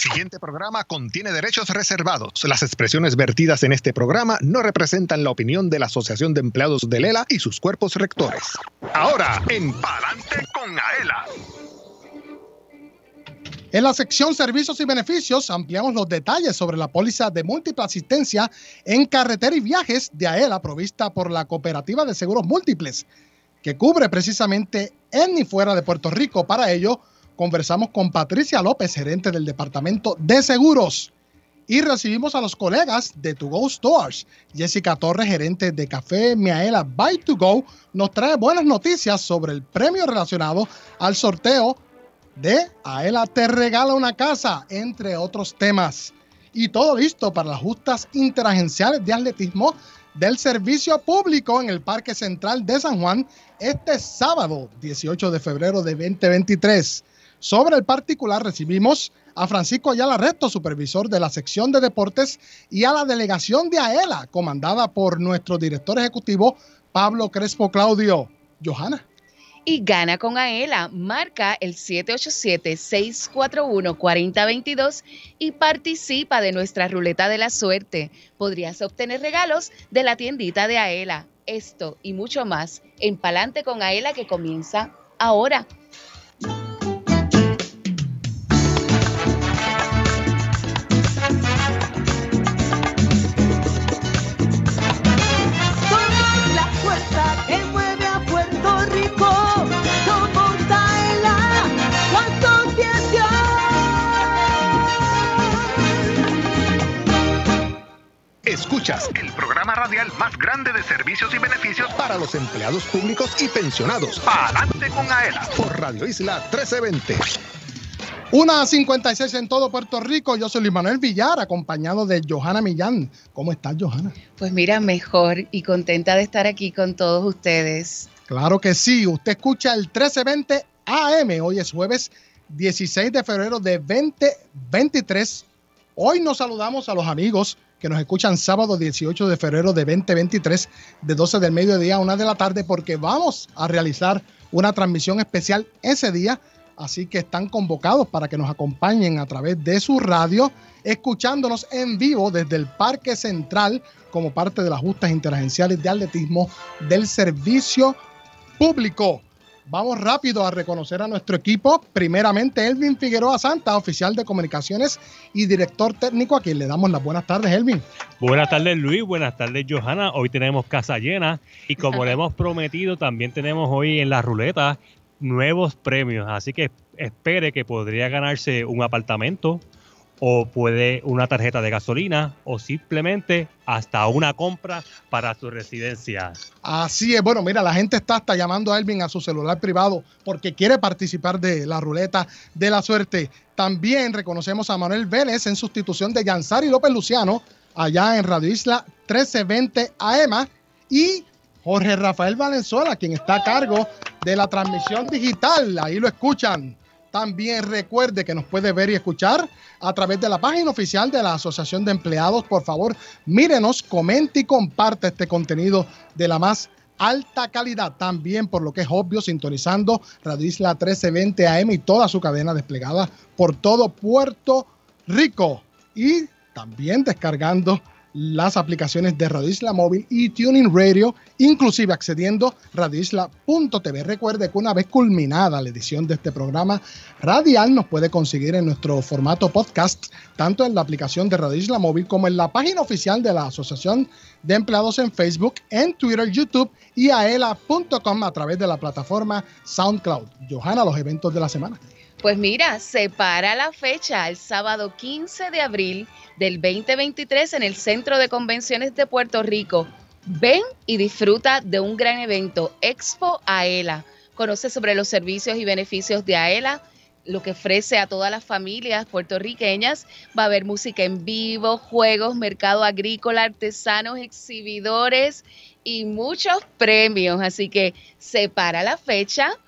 siguiente programa contiene derechos reservados. Las expresiones vertidas en este programa no representan la opinión de la Asociación de Empleados de Lela y sus cuerpos rectores. Ahora, en Palante con Aela. En la sección Servicios y Beneficios ampliamos los detalles sobre la póliza de múltiple asistencia en carretera y viajes de AELA provista por la Cooperativa de Seguros Múltiples, que cubre precisamente en y fuera de Puerto Rico. Para ello, conversamos con Patricia López, gerente del Departamento de Seguros. Y recibimos a los colegas de To Go Stores. Jessica Torres, gerente de Café Miaela by To Go, nos trae buenas noticias sobre el premio relacionado al sorteo de Aela te regala una casa, entre otros temas. Y todo listo para las justas interagenciales de atletismo del servicio público en el Parque Central de San Juan este sábado 18 de febrero de 2023. Sobre el particular recibimos a Francisco Ayala Resto, supervisor de la sección de deportes, y a la delegación de AELA, comandada por nuestro director ejecutivo Pablo Crespo Claudio. Johanna y gana con Aela. Marca el 787-641-4022 y participa de nuestra ruleta de la suerte. Podrías obtener regalos de la tiendita de Aela. Esto y mucho más en Palante con Aela que comienza ahora. Escuchas el programa radial más grande de servicios y beneficios para los empleados públicos y pensionados. Adelante con AELA por Radio Isla 1320. Una 56 en todo Puerto Rico. Yo soy Luis Manuel Villar, acompañado de Johanna Millán. ¿Cómo estás, Johanna? Pues mira, mejor y contenta de estar aquí con todos ustedes. Claro que sí. Usted escucha el 1320 AM. Hoy es jueves 16 de febrero de 2023. Hoy nos saludamos a los amigos que nos escuchan sábado 18 de febrero de 2023 de 12 del mediodía a 1 de la tarde porque vamos a realizar una transmisión especial ese día. Así que están convocados para que nos acompañen a través de su radio, escuchándonos en vivo desde el Parque Central como parte de las justas interagenciales de atletismo del servicio público. Vamos rápido a reconocer a nuestro equipo. Primeramente, Elvin Figueroa Santa, oficial de comunicaciones y director técnico, a quien le damos las buenas tardes, Elvin. Buenas tardes, Luis. Buenas tardes, Johanna. Hoy tenemos casa llena y como le hemos prometido, también tenemos hoy en la ruleta nuevos premios. Así que espere que podría ganarse un apartamento, o puede una tarjeta de gasolina o simplemente hasta una compra para su residencia. Así es, bueno, mira, la gente está hasta llamando a Elvin a su celular privado porque quiere participar de la ruleta de la suerte. También reconocemos a Manuel Vélez en sustitución de Yansari López Luciano allá en Radio Isla 1320 AM y Jorge Rafael Valenzuela, quien está a cargo de la transmisión digital. Ahí lo escuchan. También recuerde que nos puede ver y escuchar a través de la página oficial de la Asociación de Empleados. Por favor, mírenos, comente y comparte este contenido de la más alta calidad. También, por lo que es obvio, sintonizando Radio Isla 1320 AM y toda su cadena desplegada por todo Puerto Rico. Y también descargando las aplicaciones de Radio Isla Móvil y Tuning Radio, inclusive accediendo radioisla.tv. Recuerde que una vez culminada la edición de este programa radial, nos puede conseguir en nuestro formato podcast, tanto en la aplicación de Radio Isla Móvil como en la página oficial de la Asociación de Empleados en Facebook, en Twitter, YouTube y aela.com a través de la plataforma SoundCloud. Johanna, los eventos de la semana. Pues mira, se para la fecha el sábado 15 de abril del 2023 en el Centro de Convenciones de Puerto Rico. Ven y disfruta de un gran evento, Expo AELA. Conoce sobre los servicios y beneficios de AELA, lo que ofrece a todas las familias puertorriqueñas. Va a haber música en vivo, juegos, mercado agrícola, artesanos, exhibidores y muchos premios. Así que se para la fecha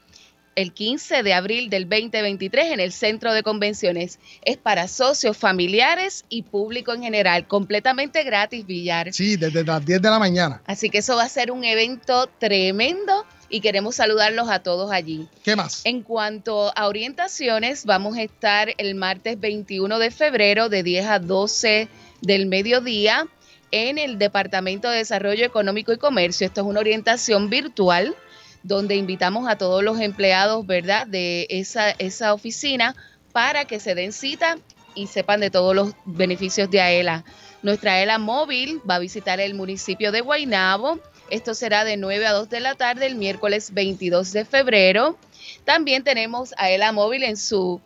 el 15 de abril del 2023 en el Centro de Convenciones. Es para socios, familiares y público en general, completamente gratis, Villar. Sí, desde las 10 de la mañana. Así que eso va a ser un evento tremendo y queremos saludarlos a todos allí. ¿Qué más? En cuanto a orientaciones, vamos a estar el martes 21 de febrero de 10 a 12 del mediodía en el Departamento de Desarrollo Económico y Comercio. Esto es una orientación virtual donde invitamos a todos los empleados, ¿verdad?, de esa, esa oficina para que se den cita y sepan de todos los beneficios de AELA. Nuestra AELA móvil va a visitar el municipio de Guaynabo. Esto será de 9 a 2 de la tarde el miércoles 22 de febrero. También tenemos AELA móvil en su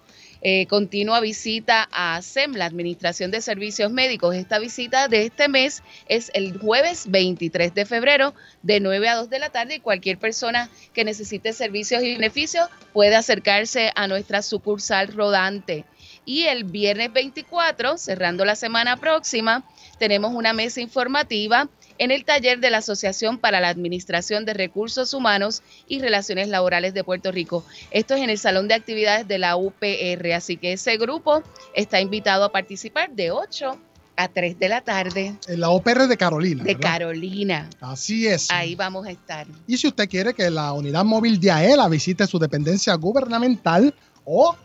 eh, continua visita a SEM, la Administración de Servicios Médicos. Esta visita de este mes es el jueves 23 de febrero de 9 a 2 de la tarde y cualquier persona que necesite servicios y beneficios puede acercarse a nuestra sucursal rodante. Y el viernes 24, cerrando la semana próxima, tenemos una mesa informativa en el taller de la Asociación para la Administración de Recursos Humanos y Relaciones Laborales de Puerto Rico. Esto es en el Salón de Actividades de la UPR, así que ese grupo está invitado a participar de 8 a 3 de la tarde. En la UPR de Carolina. De Carolina. Así es. Ahí vamos a estar. Y si usted quiere que la unidad móvil de AELA visite su dependencia gubernamental o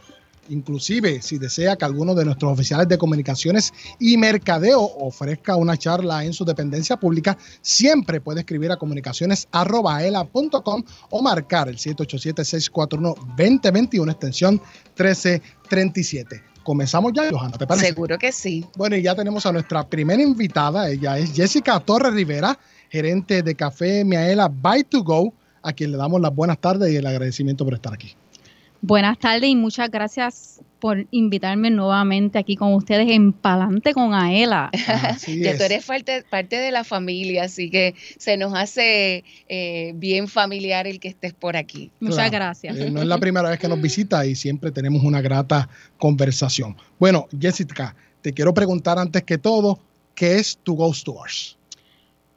Inclusive, si desea que alguno de nuestros oficiales de comunicaciones y mercadeo ofrezca una charla en su dependencia pública, siempre puede escribir a comunicaciones.aela.com o marcar el 787-641-2021, extensión 1337. Comenzamos ya, Johanna, ¿te parece? Seguro que sí. Bueno, y ya tenemos a nuestra primera invitada. Ella es Jessica Torres Rivera, gerente de Café Miaela By to Go, a quien le damos las buenas tardes y el agradecimiento por estar aquí. Buenas tardes y muchas gracias por invitarme nuevamente aquí con ustedes en Palante con Aela. ya tú eres parte, parte, de la familia, así que se nos hace eh, bien familiar el que estés por aquí. Muchas gracias. Eh, no es la primera vez que nos visita y siempre tenemos una grata conversación. Bueno, Jessica, te quiero preguntar antes que todo, ¿qué es To Go Stores?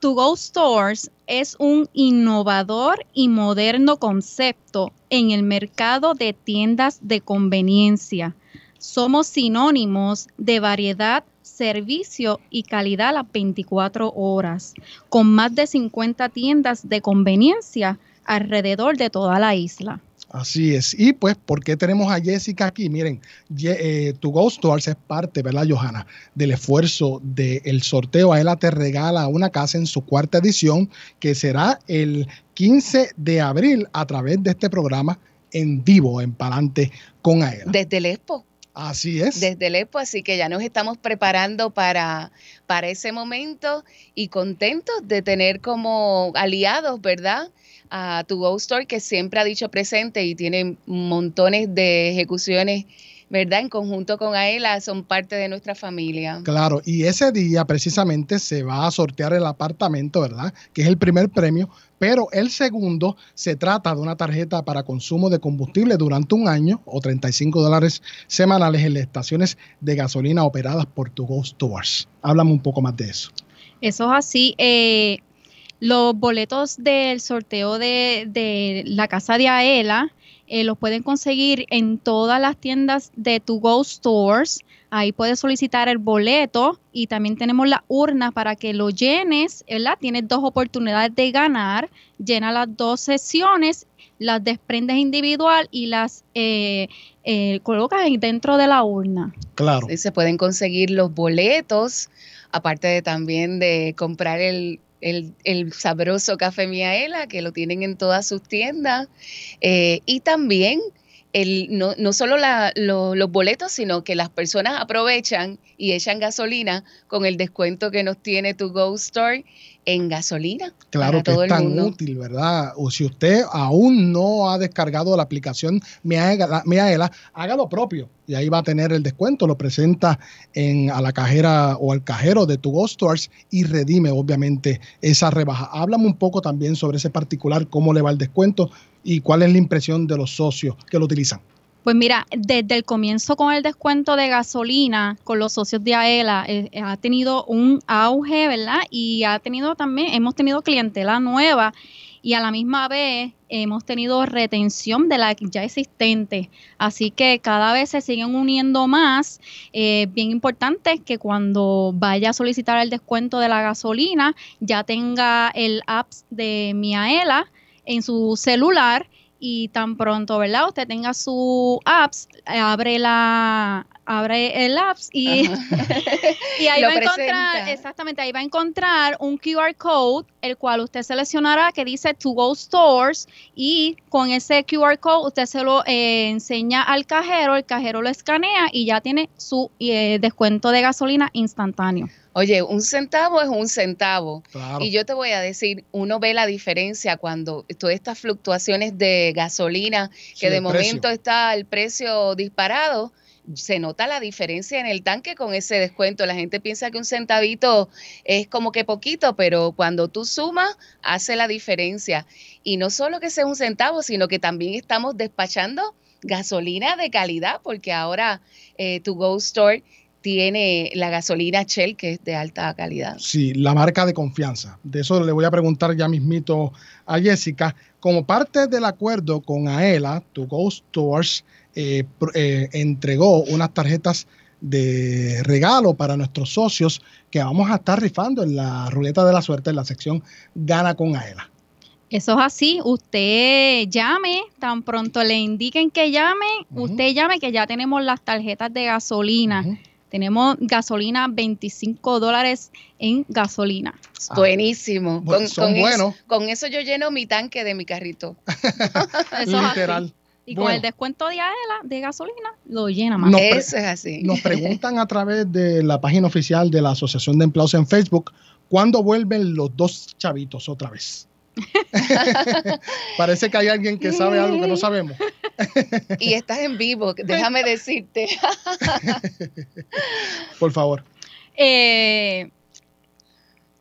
To Go Stores es un innovador y moderno concepto en el mercado de tiendas de conveniencia. Somos sinónimos de variedad, servicio y calidad a las 24 horas, con más de 50 tiendas de conveniencia alrededor de toda la isla. Así es. Y pues, ¿por qué tenemos a Jessica aquí? Miren, eh, To Go Stores es parte, ¿verdad, Johanna? Del esfuerzo del sorteo. A ella te regala una casa en su cuarta edición, que será el 15 de abril a través de este programa en vivo, en Palante con Aela. Desde el Expo. Así es. Desde el Expo, así que ya nos estamos preparando para, para ese momento y contentos de tener como aliados, ¿verdad? a tu Go Store, que siempre ha dicho presente y tiene montones de ejecuciones ¿verdad? En conjunto con AELA son parte de nuestra familia. Claro, y ese día precisamente se va a sortear el apartamento, ¿verdad? Que es el primer premio, pero el segundo se trata de una tarjeta para consumo de combustible durante un año o 35 dólares semanales en las estaciones de gasolina operadas por tu Go Stores. Háblame un poco más de eso. Eso es así. Eh, los boletos del sorteo de, la casa de Aela eh, los pueden conseguir en todas las tiendas de To Go Stores. Ahí puedes solicitar el boleto y también tenemos la urna para que lo llenes, ¿verdad? Tienes dos oportunidades de ganar. Llena las dos sesiones, las desprendes individual y las eh, eh, colocas dentro de la urna. Claro. Y se pueden conseguir los boletos, aparte de también de comprar el el, sabroso café Miaela, que lo tienen en todas sus tiendas. Eh, y también el, no, no solo los boletos, sino que las personas aprovechan y echan gasolina con el descuento que nos tiene tu Go Store en gasolina. Claro que es tan útil, ¿verdad? O si usted aún no ha descargado la aplicación Miaela, haga lo propio y ahí va a tener el descuento. Lo presenta en, a la cajera o al cajero de tu Go Stores y redime, obviamente, esa rebaja. Háblame un poco también sobre ese particular, cómo le va el descuento y cuál es la impresión de los socios que lo utilizan. Pues mira, desde el comienzo con el descuento de gasolina con los socios de AELA eh, ha tenido un auge, ¿verdad? Y ha tenido también, hemos tenido clientela nueva y a la misma vez hemos tenido retención de la ya existente. Así que cada vez se siguen uniendo más. Eh, bien importante que cuando vaya a solicitar el descuento de la gasolina ya tenga el app de Miaela en su celular y tan pronto, ¿verdad? Usted tenga su apps, abre la abre el apps y, y ahí Lo va a encontrar, presenta. exactamente, ahí va a encontrar un QR code, el cual usted seleccionará que dice To Go Stores y con ese QR code usted se lo eh, enseña al cajero, el cajero lo escanea y ya tiene su eh, descuento de gasolina instantáneo. Oye, un centavo es un centavo. Claro. Y yo te voy a decir, uno ve la diferencia cuando todas estas fluctuaciones de gasolina, Sí, que de momento precio. está el precio disparado, se nota la diferencia en el tanque con ese descuento. La gente piensa que un centavito es como que poquito, pero cuando tú sumas, hace la diferencia. Y no solo que sea un centavo, sino que también estamos despachando gasolina de calidad, porque ahora eh, tu Go Store tiene la gasolina Shell, que es de alta calidad. Sí, la marca de confianza. De eso le voy a preguntar ya mismito a Jessica. Como parte del acuerdo con AELA, To Go Stores eh, eh, entregó unas tarjetas de regalo para nuestros socios que vamos a estar rifando en la ruleta de la suerte en la sección Gana con AELA. Eso es así, usted llame, tan pronto le indiquen que llame, usted llame que ya tenemos las tarjetas de gasolina. Tenemos gasolina 25 dólares en gasolina. Ah. Buenísimo. Bu- son eso- buenos. con eso yo lleno mi tanque de mi carrito. Eso Literal. así. Y con el descuento de AELA de gasolina lo llena más. Eso es así. Nos preguntan a través de la página oficial de la Asociación de Empleados en Facebook cuándo vuelven los dos chavitos otra vez. Parece que hay alguien que sabe algo que no sabemos. Y estás en vivo, déjame decirte. Por favor. Eh,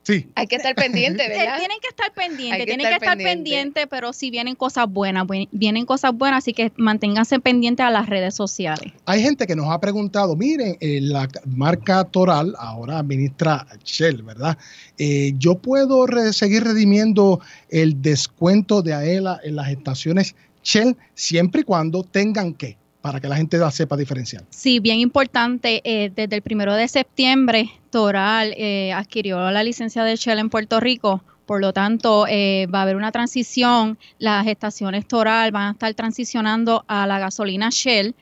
Sí, Hay que estar pendiente, eh, ¿verdad? tienen que estar pendientes, que tienen estar que estar pendiente. pendientes, pero si vienen cosas buenas, buen- vienen cosas buenas, así que manténganse pendientes a las redes sociales. hay gente que nos ha preguntado, miren, eh, la marca Toral ahora administra Shell, ¿verdad? Eh, ¿Yo puedo re- seguir redimiendo el descuento de AELA en las estaciones Shell siempre y cuando tengan que, para que la gente la sepa diferenciar? Sí, bien importante, eh, desde el primero de septiembre, Toral eh, adquirió la licencia de Shell en Puerto Rico, por lo tanto, eh, va a haber una transición, las estaciones Toral van a estar transicionando a la gasolina Shell,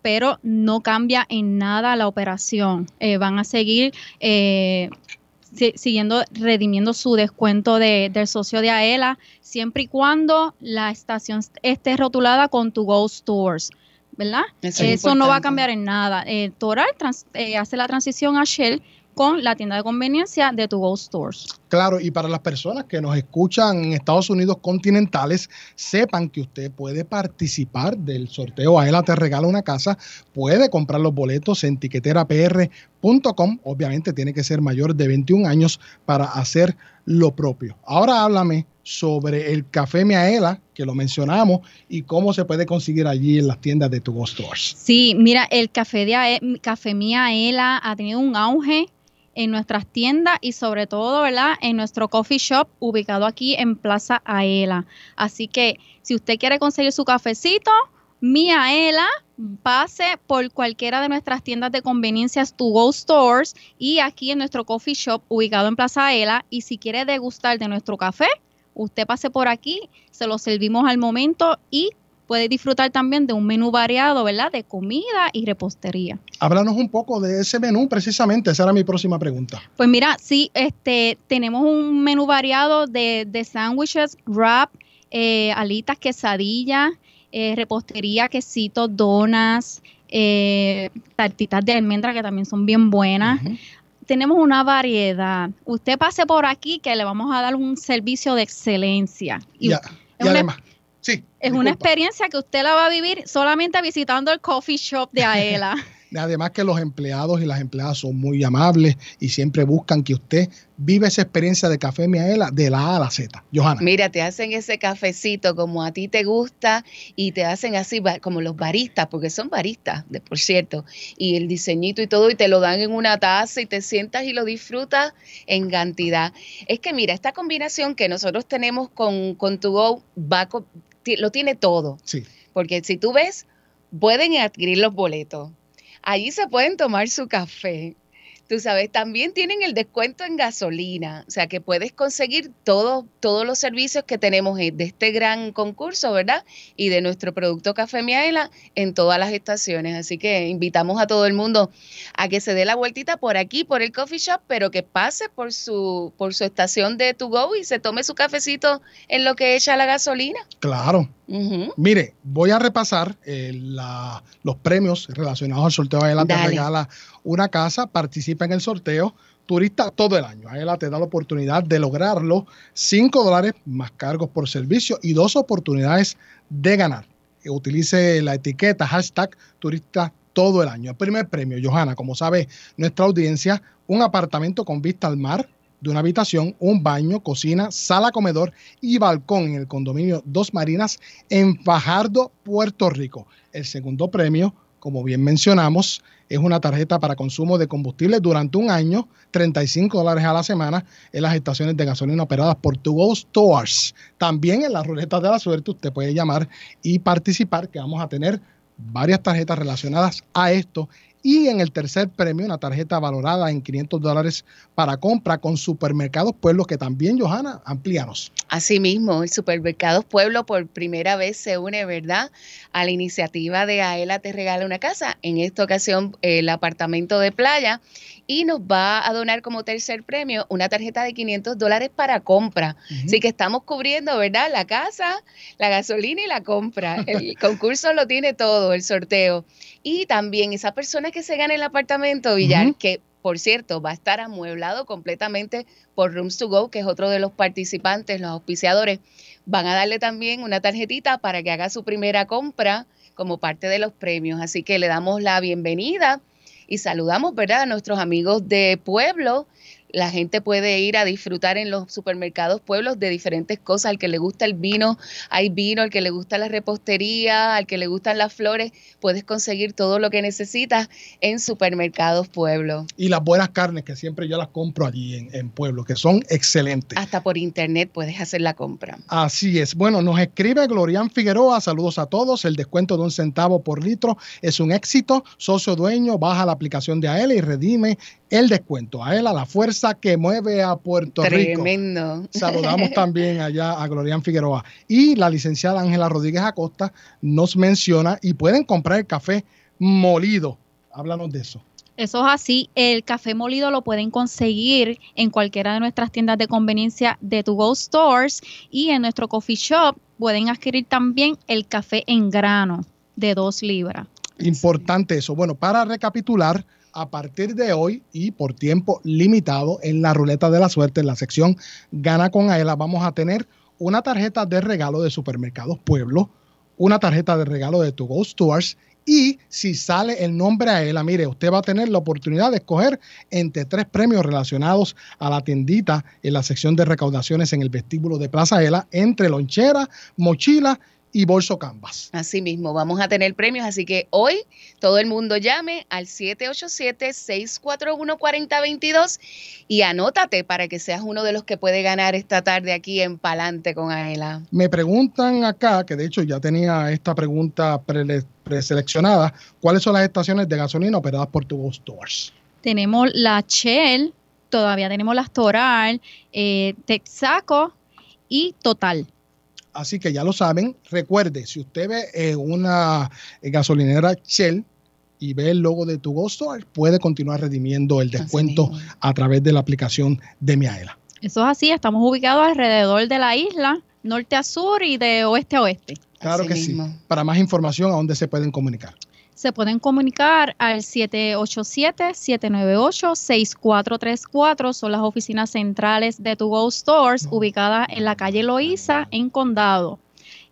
pero no cambia en nada la operación. Eh, van a seguir si- siguiendo, redimiendo su descuento de- del socio de AELA, siempre y cuando la estación esté rotulada con Tu Go Stores. ¿Verdad? Eso es Eso no va a cambiar en nada. Eh, Toral trans- eh, hace la transición a Shell con la tienda de conveniencia de To Go Stores. Claro, y para las personas que nos escuchan en Estados Unidos continentales, sepan que usted puede participar del sorteo AELA te regala una casa, puede comprar los boletos en tiqueterapr.com, obviamente tiene que ser mayor de 21 años para hacer lo propio. Ahora háblame sobre el café Miaela, que lo mencionamos, y cómo se puede conseguir allí en las tiendas de To Go Stores. Sí, mira, el café de Café Miaela ha tenido un auge en nuestras tiendas y sobre todo, ¿verdad? En nuestro coffee shop ubicado aquí en Plaza Aela. Así que si usted quiere conseguir su cafecito, Miaela, pase por cualquiera de nuestras tiendas de conveniencias To Go Stores y aquí en nuestro coffee shop ubicado en Plaza Aela. Y si quiere degustar de nuestro café, usted pase por aquí, se lo servimos al momento y puede disfrutar también de un menú variado, ¿verdad? De comida y repostería. Háblanos un poco de ese menú, precisamente, esa era mi próxima pregunta. Pues mira, sí, este, tenemos un menú variado de, de sándwiches, wrap, eh, alitas, quesadillas, eh, repostería, quesitos, donas, eh, tartitas de almendra que también son bien buenas. Tenemos una variedad. Usted pase por aquí que le vamos a dar un servicio de excelencia. Y Y, a- y además, sí. es una experiencia que usted la va a vivir solamente visitando el coffee shop de Aela. Además que los empleados y las empleadas son muy amables y siempre buscan que usted viva esa experiencia de Café Miaela de la A a la Z. Johanna. Mira, te hacen ese cafecito como a ti te gusta y te hacen así como los baristas, porque son baristas, de, por cierto, y el diseñito y todo, y te lo dan en una taza y te sientas y lo disfrutas en cantidad. Es que mira, esta combinación que nosotros tenemos con, con To Go va lo tiene todo, Sí. porque si tú ves, pueden adquirir los boletos. Allí se pueden tomar su café. Tú sabes, también tienen el descuento en gasolina, o sea que puedes conseguir todo, todos los servicios que tenemos de este gran concurso, ¿verdad? Y de nuestro producto Café Miaela en todas las estaciones. Así que invitamos a todo el mundo a que se dé la vueltita por aquí, por el coffee shop, pero que pase por su, por su estación de To Go y se tome su cafecito en lo que echa la gasolina. Claro. Mire, voy a repasar eh, los premios relacionados al sorteo. Aela te regala una casa, participa en el sorteo. Turista todo el año. Aela te da la oportunidad de lograrlo. 5 dólares más cargos por servicio y dos oportunidades de ganar. Utilice la etiqueta hashtag turista todo el año. El primer premio, Johanna, como sabe nuestra audiencia, un apartamento con vista al mar de una habitación, un baño, cocina, sala, comedor y balcón en el condominio Dos Marinas en Fajardo, Puerto Rico. El segundo premio, como bien mencionamos, es una tarjeta para consumo de combustible durante un año, 35 dólares a la semana en las estaciones de gasolina operadas por To Stores. También en la ruleta de la suerte usted puede llamar y participar, que vamos a tener varias tarjetas relacionadas a esto y en el tercer premio, una tarjeta valorada en 500 dólares para compra con Supermercados Pueblo, que también, Johanna, amplíanos. Asimismo, el Supermercados Pueblo por primera vez se une, ¿verdad?, a la iniciativa de Aela Te Regala una Casa. En esta ocasión, el apartamento de playa y nos va a donar como tercer premio una tarjeta de 500 dólares para compra. Así que estamos cubriendo, ¿verdad? La casa, la gasolina y la compra. El concurso lo tiene todo, el sorteo. Y también esa persona que se gane el apartamento, Villar, que por cierto, va a estar amueblado completamente por Rooms to Go, que es otro de los participantes, los auspiciadores. Van a darle también una tarjetita para que haga su primera compra como parte de los premios. Así que le damos la bienvenida y saludamos, ¿verdad?, a nuestros amigos de Pueblo la gente puede ir a disfrutar en los supermercados pueblos de diferentes cosas. Al que le gusta el vino, hay vino, al que le gusta la repostería, al que le gustan las flores, puedes conseguir todo lo que necesitas en supermercados pueblo. Y las buenas carnes, que siempre yo las compro allí en, en pueblo, que son excelentes. Hasta por internet puedes hacer la compra. Así es. Bueno, nos escribe Glorian Figueroa, saludos a todos. El descuento de un centavo por litro es un éxito. Socio dueño, baja la aplicación de AEL y redime el descuento. A él, a la fuerza que mueve a Puerto Rico. Tremendo. Saludamos también allá a Glorian Figueroa. Y la licenciada Ángela Rodríguez Acosta nos menciona y pueden comprar el café molido. Háblanos de eso. Eso es así. El café molido lo pueden conseguir en cualquiera de nuestras tiendas de conveniencia de To Go Stores y en nuestro coffee shop pueden adquirir también el café en grano de dos libras. Importante eso. Bueno, para recapitular, a partir de hoy y por tiempo limitado en la ruleta de la suerte, en la sección Gana con Aela, vamos a tener una tarjeta de regalo de Supermercados Pueblo, una tarjeta de regalo de To Go Stores y si sale el nombre a Aela, mire, usted va a tener la oportunidad de escoger entre tres premios relacionados a la tiendita en la sección de recaudaciones en el vestíbulo de Plaza Aela, entre lonchera, mochila y bolso canvas. Así mismo, vamos a tener premios, así que hoy todo el mundo llame al 787-641-4022 y anótate para que seas uno de los que puede ganar esta tarde aquí en Palante con Aela. Me preguntan acá, que de hecho ya tenía esta pregunta preseleccionada, ¿cuáles son las estaciones de gasolina operadas por tu Stores? Tenemos la Shell, todavía tenemos la Toral, eh, Texaco y Total. Así que ya lo saben. Recuerde, si usted ve eh, una gasolinera Shell y ve el logo de tu Go puede continuar redimiendo el descuento a través de la aplicación de Miaela. Eso es así, estamos ubicados alrededor de la isla, norte a sur y de oeste a oeste. Claro que sí. Para más información, ¿a dónde se pueden comunicar? Se pueden comunicar al 787-798-6434. Son las oficinas centrales de To Go Stores ubicadas en la calle Loíza, en Condado.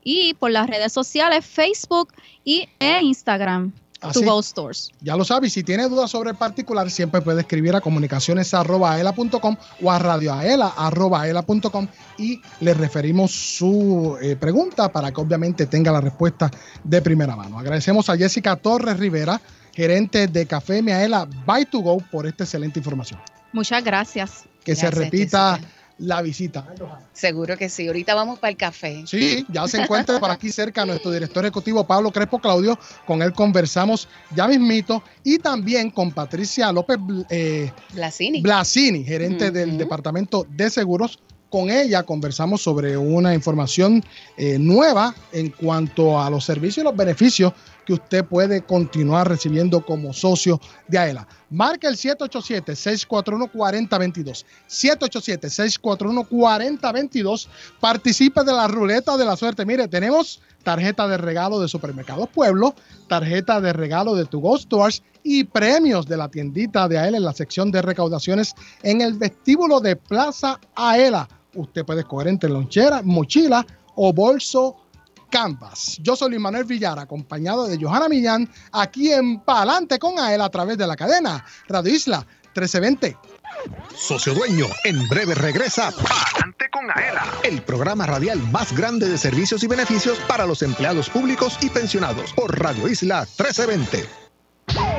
Y por las redes sociales Facebook y e Instagram. To Go Stores. Ya lo sabes, si tiene dudas sobre el particular, siempre puede escribir a comunicaciones.aela.com o a radioaela.com y le referimos su eh, pregunta para que obviamente tenga la respuesta de primera mano. Agradecemos a Jessica Torres Rivera, gerente de Café Miaela By to Go, por esta excelente información. Muchas gracias. Que se repita la visita. Seguro que sí. Ahorita vamos para el café. Sí, ya se encuentra por aquí cerca nuestro director ejecutivo Pablo Crespo Claudio. Con él conversamos ya mismito y también con Patricia López eh, Blasini. Blasini, gerente del Departamento de Seguros. Con ella conversamos sobre una información eh, nueva en cuanto a los servicios y los beneficios usted puede continuar recibiendo como socio de AELA. Marca el 787-641-4022. 787-641-4022. Participe de la ruleta de la suerte. Mire, tenemos tarjeta de regalo de Supermercados Pueblo, tarjeta de regalo de Tu Go Stores y premios de la tiendita de AELA en la sección de recaudaciones en el vestíbulo de Plaza AELA. Usted puede escoger entre lonchera, mochila o bolso Canvas. Yo soy Luis Manuel Villar, acompañado de Johanna Millán, aquí en Palante con AEL a través de la cadena Radio Isla 1320. Socio Dueño, en breve regresa Palante con AELA, el programa radial más grande de servicios y beneficios para los empleados públicos y pensionados por Radio Isla 1320.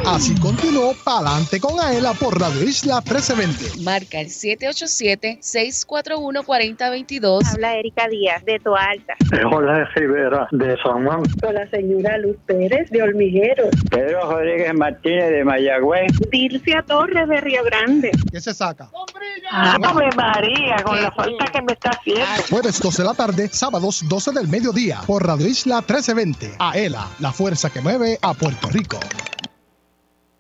Así continuó Palante con Aela por Radio Isla 1320. Marca el 787-641-4022. Habla Erika Díaz de Toalta. Jorge Rivera de San Juan. Con la señora Luz Pérez de Olmigueros. Pedro Rodríguez Martínez de Mayagüez. Dircia Torres de Río Grande. ¿Qué se saca? Ah, María, con la falta que me está haciendo. Jueves 12 de la tarde, sábados 12 del mediodía por Radio Isla 1320. Aela, la fuerza que mueve a Puerto Rico.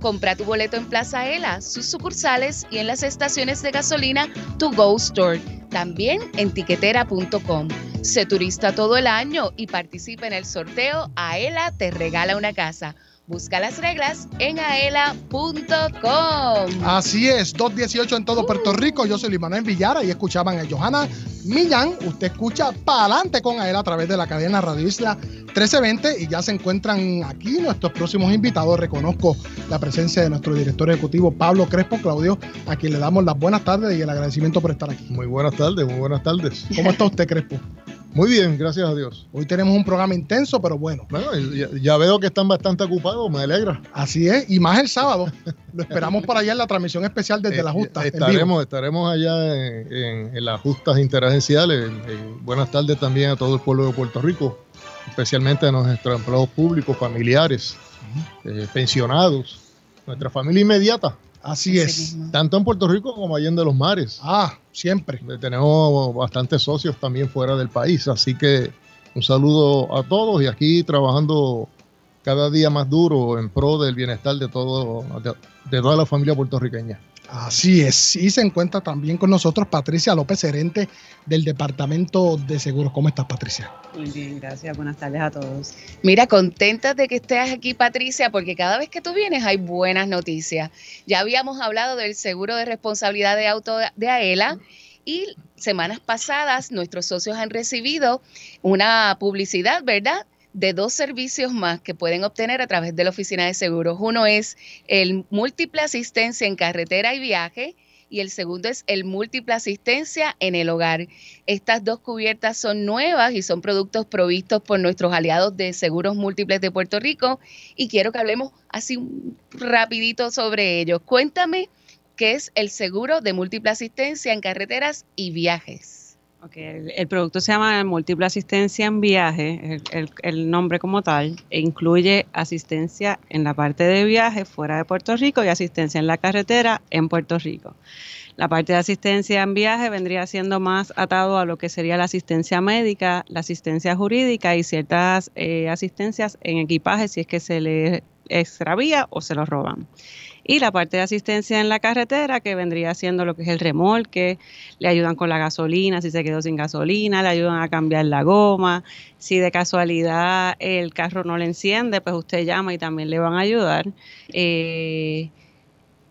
Compra tu boleto en Plaza Aela, sus sucursales y en las estaciones de gasolina To Go Store. También en tiquetera.com. Sé turista todo el año y participa en el sorteo Aela te regala una casa Busca las reglas en aela.com. Así es, 218 en todo Puerto Rico. Yo soy Luis Manuel Villara y escuchaban a Johanna Millán. Usted escucha para adelante con él a través de la cadena Radio Isla 1320 y ya se encuentran aquí nuestros próximos invitados. Reconozco la presencia de nuestro director ejecutivo Pablo Crespo Claudio, a quien le damos las buenas tardes y el agradecimiento por estar aquí. Muy buenas tardes, muy buenas tardes. ¿Cómo está usted, Crespo? Muy bien, gracias a Dios. Hoy tenemos un programa intenso, pero bueno. Bueno, ya, ya veo que están bastante ocupados, me alegra. Así es, y más el sábado. Lo esperamos por allá en la transmisión especial desde Eh, la Justa. Estaremos, estaremos allá en, en- en las justas interagenciales. Eh, buenas tardes también a todo el pueblo de Puerto Rico, especialmente a nuestros empleados públicos, familiares, eh, pensionados, nuestra familia inmediata. Así es. Tanto en Puerto Rico como allá en de los mares. Ah, siempre. Tenemos bastantes socios también fuera del país, así que un saludo a todos y aquí trabajando cada día más duro en pro del bienestar de todo de, de toda la familia puertorriqueña. Así es. Y se encuentra también con nosotros Patricia López, gerente del Departamento de Seguros. ¿Cómo estás, Patricia? Muy bien, gracias. Buenas tardes a todos. Mira, contenta de que estés aquí, Patricia, porque cada vez que tú vienes hay buenas noticias. Ya habíamos hablado del seguro de responsabilidad de auto de AELA y semanas pasadas nuestros socios han recibido una publicidad, ¿verdad? De dos servicios más que pueden obtener a través de la oficina de seguros. Uno es el múltiple asistencia en carretera y viaje y el segundo es el múltiple asistencia en el hogar. Estas dos cubiertas son nuevas y son productos provistos por nuestros aliados de seguros múltiples de Puerto Rico y quiero que hablemos así rapidito sobre ellos. Cuéntame qué es el seguro de múltiple asistencia en carreteras y viajes. Ok, el, producto se llama Múltiple Asistencia en Viaje, el, el- el nombre como tal, e incluye asistencia en la parte de viaje fuera de Puerto Rico y asistencia en la carretera en Puerto Rico. La parte de asistencia en viaje vendría siendo más atado a lo que sería la asistencia médica, la asistencia jurídica y ciertas eh, asistencias en equipaje si es que se le extravía o se lo roban. Y la parte de asistencia en la carretera, que vendría siendo lo que es el remolque, le ayudan con la gasolina, si se quedó sin gasolina, le ayudan a cambiar la goma. Si de casualidad el carro no le enciende, pues usted llama y también le van a ayudar. Eh,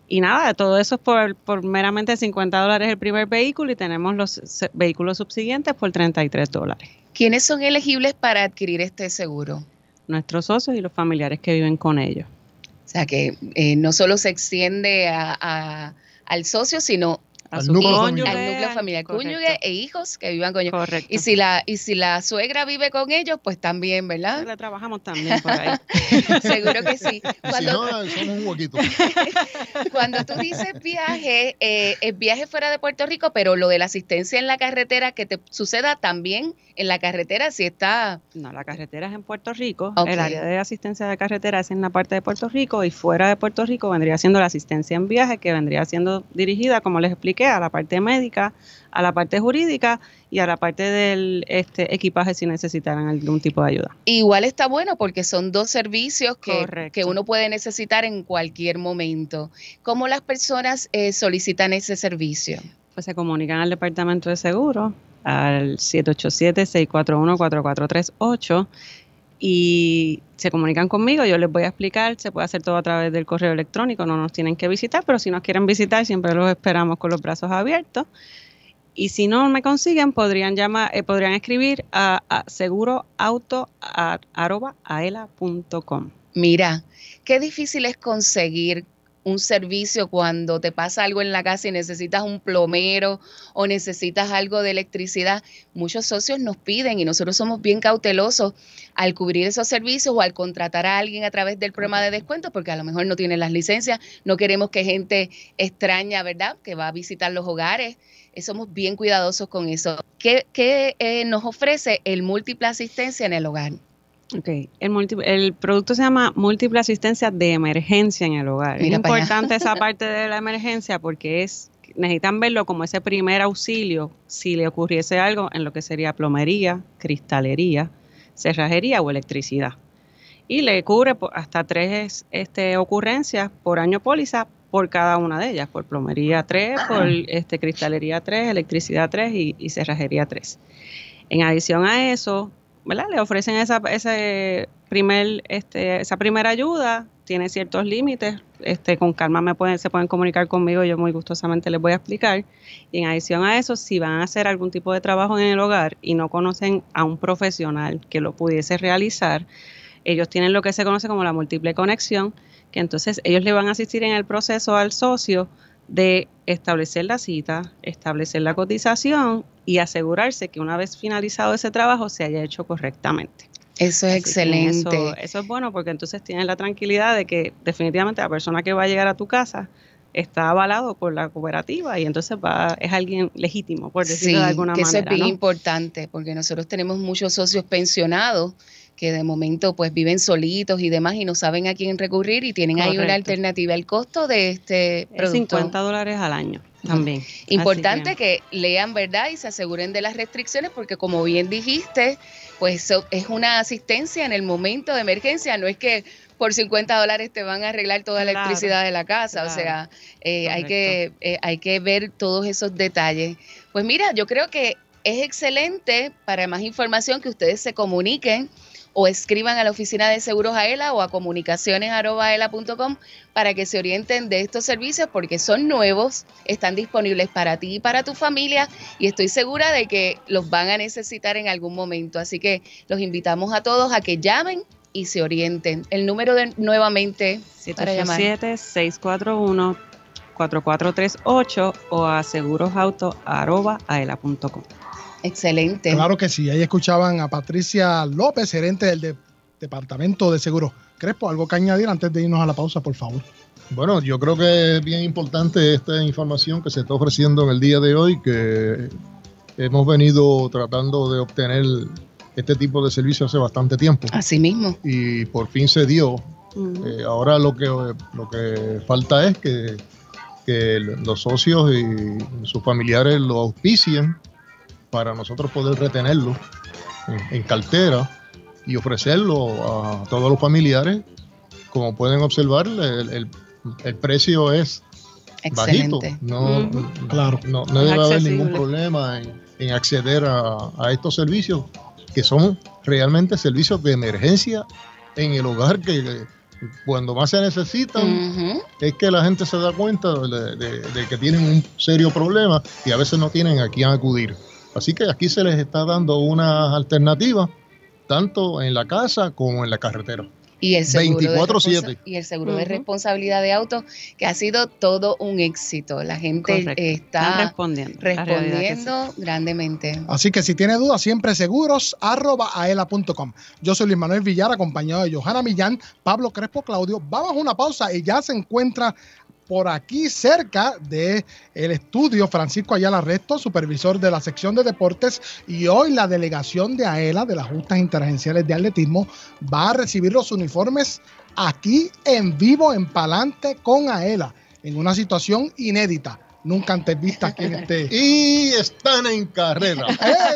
y nada, todo eso es por, por meramente 50 dólares el primer vehículo y tenemos los vehículos subsiguientes por 33 dólares. ¿Quiénes son elegibles para adquirir este seguro? Nuestros socios y los familiares que viven con ellos. O sea que eh, no solo se extiende a- a- al socio, sino A cónyuge, al núcleo familiar, correcto. cónyuge e hijos que vivan con ellos. Correcto. Y si la y si la suegra vive con ellos, pues también, ¿verdad? Le trabajamos también por ahí. Seguro que sí. Y si Cuando, no, somos un huequito. cuando tú dices viaje, eh, es viaje fuera de Puerto Rico, pero lo de la asistencia en la carretera, que te suceda también en la carretera si está... No, la carretera es en Puerto Rico. Ok. El área de asistencia de carretera es en la parte de Puerto Rico y fuera de Puerto Rico vendría siendo la asistencia en viaje, que vendría siendo dirigida, como les expliqué, a la parte médica, a la parte jurídica y a la parte del este, equipaje si necesitaran algún tipo de ayuda. Igual está bueno porque son dos servicios que, que uno puede necesitar en cualquier momento. ¿Cómo las personas eh, solicitan ese servicio? Pues se comunican al Departamento de Seguro al 787-641-4438 y se comunican conmigo, yo les voy a explicar, se puede hacer todo a través del correo electrónico, no nos tienen que visitar, pero si nos quieren visitar siempre los esperamos con los brazos abiertos. Y si no me consiguen, podrían llamar, eh, podrían escribir a, a seguroauto@aela.com. Mira, qué difícil es conseguir un servicio cuando te pasa algo en la casa y necesitas un plomero o necesitas algo de electricidad. Muchos socios nos piden y nosotros somos bien cautelosos al cubrir esos servicios o al contratar a alguien a través del programa de descuento porque a lo mejor no tienen las licencias. No queremos que gente extraña, ¿verdad? Que va a visitar los hogares. Eh, Somos bien cuidadosos con eso. ¿Qué, qué, eh, nos ofrece el múltiple asistencia en el hogar? Ok, el, multi- el producto se llama múltiple asistencia de emergencia en el hogar. Mira es importante esa parte de la emergencia porque es necesitan verlo como ese primer auxilio si le ocurriese algo en lo que sería plomería, cristalería, cerrajería o electricidad. Y le cubre hasta tres este, ocurrencias por año póliza por cada una de ellas, por plomería 3, por este, cristalería 3, electricidad 3 y, y cerrajería 3. En adición a eso, ¿verdad? Le ofrecen esa, ese, primer, este, esa primera ayuda tiene ciertos límites. Este, con calma me pueden, se pueden comunicar conmigo, yo muy gustosamente les voy a explicar. Y en adición a eso, si van a hacer algún tipo de trabajo en el hogar y no conocen a un profesional que lo pudiese realizar, ellos tienen lo que se conoce como la múltiple conexión, que entonces ellos le van a asistir en el proceso al socio de establecer la cita, establecer la cotización y asegurarse que una vez finalizado ese trabajo se haya hecho correctamente. Eso es excelente. Eso, eso, es bueno porque entonces tienes la tranquilidad de que definitivamente la persona que va a llegar a tu casa está avalado por la cooperativa y entonces va, es alguien legítimo, por decirlo de alguna que manera. Eso es bien importante porque nosotros tenemos muchos socios pensionados que de momento pues viven solitos y demás y no saben a quién recurrir y tienen ahí una alternativa. El costo de este producto. 50 dólares al año también. Importante que... lean, ¿verdad? Y se aseguren de las restricciones porque como bien dijiste, pues es una asistencia en el momento de emergencia, no es que por 50 dólares te van a arreglar toda la electricidad de la casa, o sea, eh, hay, que, eh, hay que ver todos esos detalles. Pues mira, yo creo que es excelente para más información que ustedes se comuniquen o escriban a la oficina de seguros AELA o a comunicaciones.aela.com para que se orienten de estos servicios porque son nuevos, están disponibles para ti y para tu familia y estoy segura de que los van a necesitar en algún momento. Así que los invitamos a todos a que llamen y se orienten. El número de nuevamente para llamar. 641 4438 o a segurosauto.aela.com. Excelente. Claro que sí. Ahí escuchaban a Patricia López, gerente del Departamento de Seguros. Crespo, algo que añadir antes de irnos a la pausa, por favor. Bueno, yo creo que es bien importante esta información que se está ofreciendo en el día de hoy, que hemos venido tratando de obtener este tipo de servicio hace bastante tiempo. Así mismo. Y por fin se dio. Eh, ahora lo que, lo que falta es que, que los socios y sus familiares lo auspicien para nosotros poder retenerlo en, cartera y ofrecerlo a todos los familiares. Como pueden observar, el, precio es bajito. No, claro. no, debe haber ningún problema en, acceder a, estos servicios que son realmente servicios de emergencia en el hogar que, cuando más se necesitan es que la gente se da cuenta de, que tienen un serio problema y a veces no tienen a quién acudir. Así que aquí se les está dando una alternativa, tanto en la casa como en la carretera. Y el seguro, de, y el seguro de responsabilidad de auto, que ha sido todo un éxito. La gente está respondiendo, respondiendo grandemente. Así que si tiene dudas, siempre seguros aela.com. Yo soy Luis Manuel Villar, acompañado de Johanna Millán, Pablo Crespo Claudio. Vamos a una pausa y ya se encuentra por aquí cerca de el estudio Francisco Ayala Resto, supervisor de la sección de deportes, y hoy la delegación de AELA, de las Justas Interagenciales de Atletismo, va a recibir los uniformes aquí en vivo, en Palante con AELA, en una situación inédita nunca antes vista aquí en este. Y están en carrera.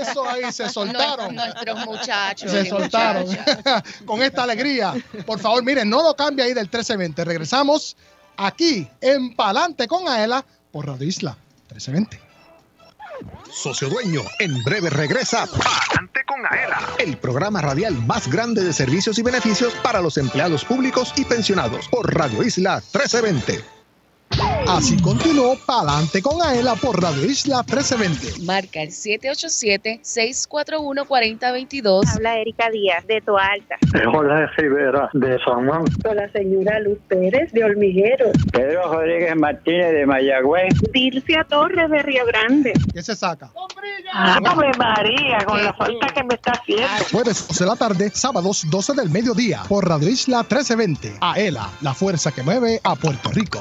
Eso ahí se soltaron. Nuestros muchachos. Se soltaron. Con esta alegría. Por favor, miren, no lo cambie ahí del 1320. Regresamos aquí en Palante con Aela por Radio Isla 1320. Socio Dueño, en breve regresa Palante con Aela, el programa radial más grande de servicios y beneficios para los empleados públicos y pensionados por Radio Isla 1320. Así continuó Palante con Aela por Radio Isla 1320. Marca el 787-641-4022. Habla Erika Díaz de Toalta. Jorge Rivera de San Juan. Con la señora Luz Pérez de Hormigueros. Pedro Rodríguez Martínez de Mayagüez. Dircia Torres de Río Grande. ¿Qué se saca? Ah, María, con la falta que me está haciendo. Jueves 12 de la tarde, sábados 12 del mediodía por Radio Isla 1320. Aela, la fuerza que mueve a Puerto Rico.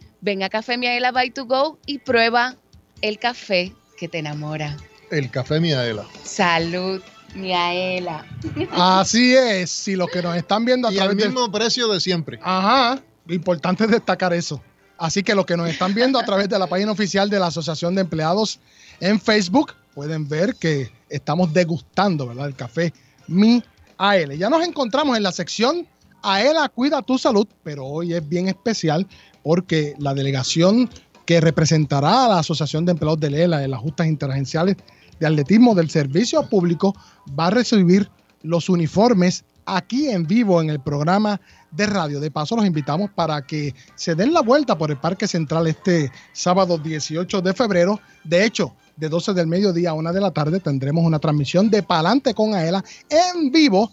ven a Café Miaela by to go y prueba el café que te enamora. El café Miaela. Salud, Miaela. Así es, si los que nos están viendo a Y al través mismo precio de siempre. Ajá, lo importante es destacar eso. Así que los que nos están viendo a través de la página oficial de la Asociación de Empleados en Facebook pueden ver que estamos degustando, ¿verdad? El café Mi AL. Ya nos encontramos en la sección AELA Cuida tu Salud, pero hoy es bien especial porque la delegación que representará a la Asociación de Empleados de LELA en las justas interagenciales de atletismo del servicio público va a recibir los uniformes aquí en vivo en el programa de radio. De paso, los invitamos para que se den la vuelta por el Parque Central este sábado 18 de febrero. De hecho, de 12 del mediodía a 1 de la tarde tendremos una transmisión de Palante con Aela en vivo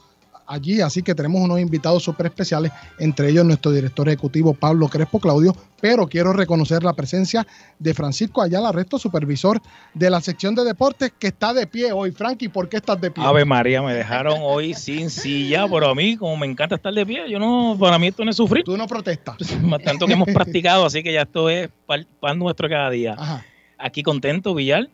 allí, así que tenemos unos invitados súper especiales, entre ellos nuestro director ejecutivo Pablo Crespo Claudio, pero quiero reconocer la presencia de Francisco Ayala, resto supervisor de la sección de deportes, que está de pie hoy. Frankie, ¿por qué estás de pie? Ave María, me dejaron hoy sin silla, pero a mí, como me encanta estar de pie, yo no, para mí esto no es sufrir. Tú no protestas. Tanto que hemos practicado, así que ya esto es pan, pan nuestro cada día. Ajá. Aquí contento, Villar,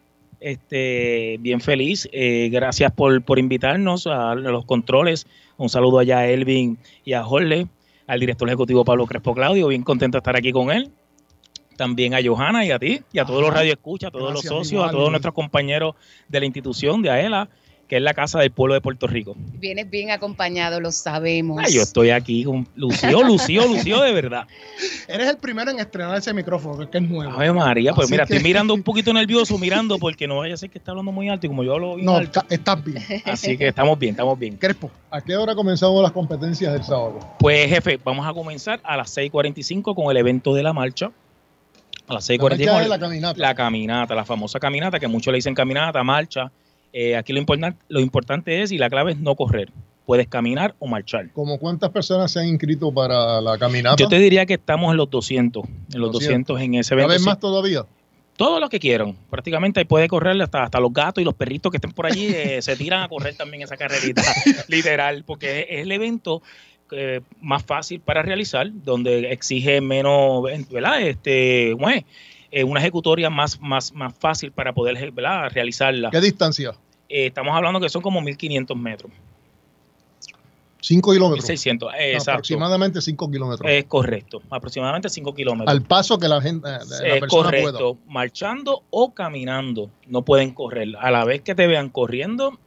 este, bien feliz. Eh, gracias por, por invitarnos a los controles. Un saludo allá a Elvin y a Jorge, al director ejecutivo Pablo Crespo Claudio, bien contento de estar aquí con él. También a Johanna y a ti, y a todos los radioescuchas, a todos Gracias, los socios, igual, a todos nuestros compañeros de la institución de AELA, que es la casa del pueblo de Puerto Rico. Vienes bien acompañado, lo sabemos. Ah, yo estoy aquí con Lucio, Lucio, Lucio de verdad. Eres el primero en estrenar ese micrófono, que es nuevo. Ave María, pues Así mira, que- estoy mirando un poquito nervioso, mirando, porque no vaya a ser que está hablando muy alto y como yo hablo bien No, alto. estás bien. Así que estamos bien, estamos bien. Crespo. ¿A qué hora comenzamos las competencias del sábado? Pues jefe, vamos a comenzar a las 6.45 con el evento de la marcha. A las La marcha 6.45. es la caminata. La caminata, la famosa caminata, que muchos le dicen caminata, marcha. Eh, aquí lo, importan- lo importante es, y la clave es no correr. Puedes caminar o marchar. ¿Cómo cuántas personas se han inscrito para la caminata? Yo te diría que estamos en los 200, en los 200, 200 en ese ¿Una evento. vez sí. más todavía? Todos los que quieran. Prácticamente ahí puede correr hasta, hasta los gatos y los perritos que estén por allí eh, se tiran a correr también esa carrerita, literal, porque es, es el evento eh, más fácil para realizar, donde exige menos, ¿verdad? Este, ¿cómo es? Eh, una ejecutoria más, más, más fácil para poder ¿verdad? realizarla. ¿Qué distancia? Eh, estamos hablando que son como 1500 metros. 5 kilómetros. 1600, eh, exacto. Aproximadamente 5 kilómetros. Es correcto, aproximadamente 5 kilómetros. Al paso que la gente, la es persona correcto, marchando o caminando, no pueden correr. A la vez que te vean corriendo,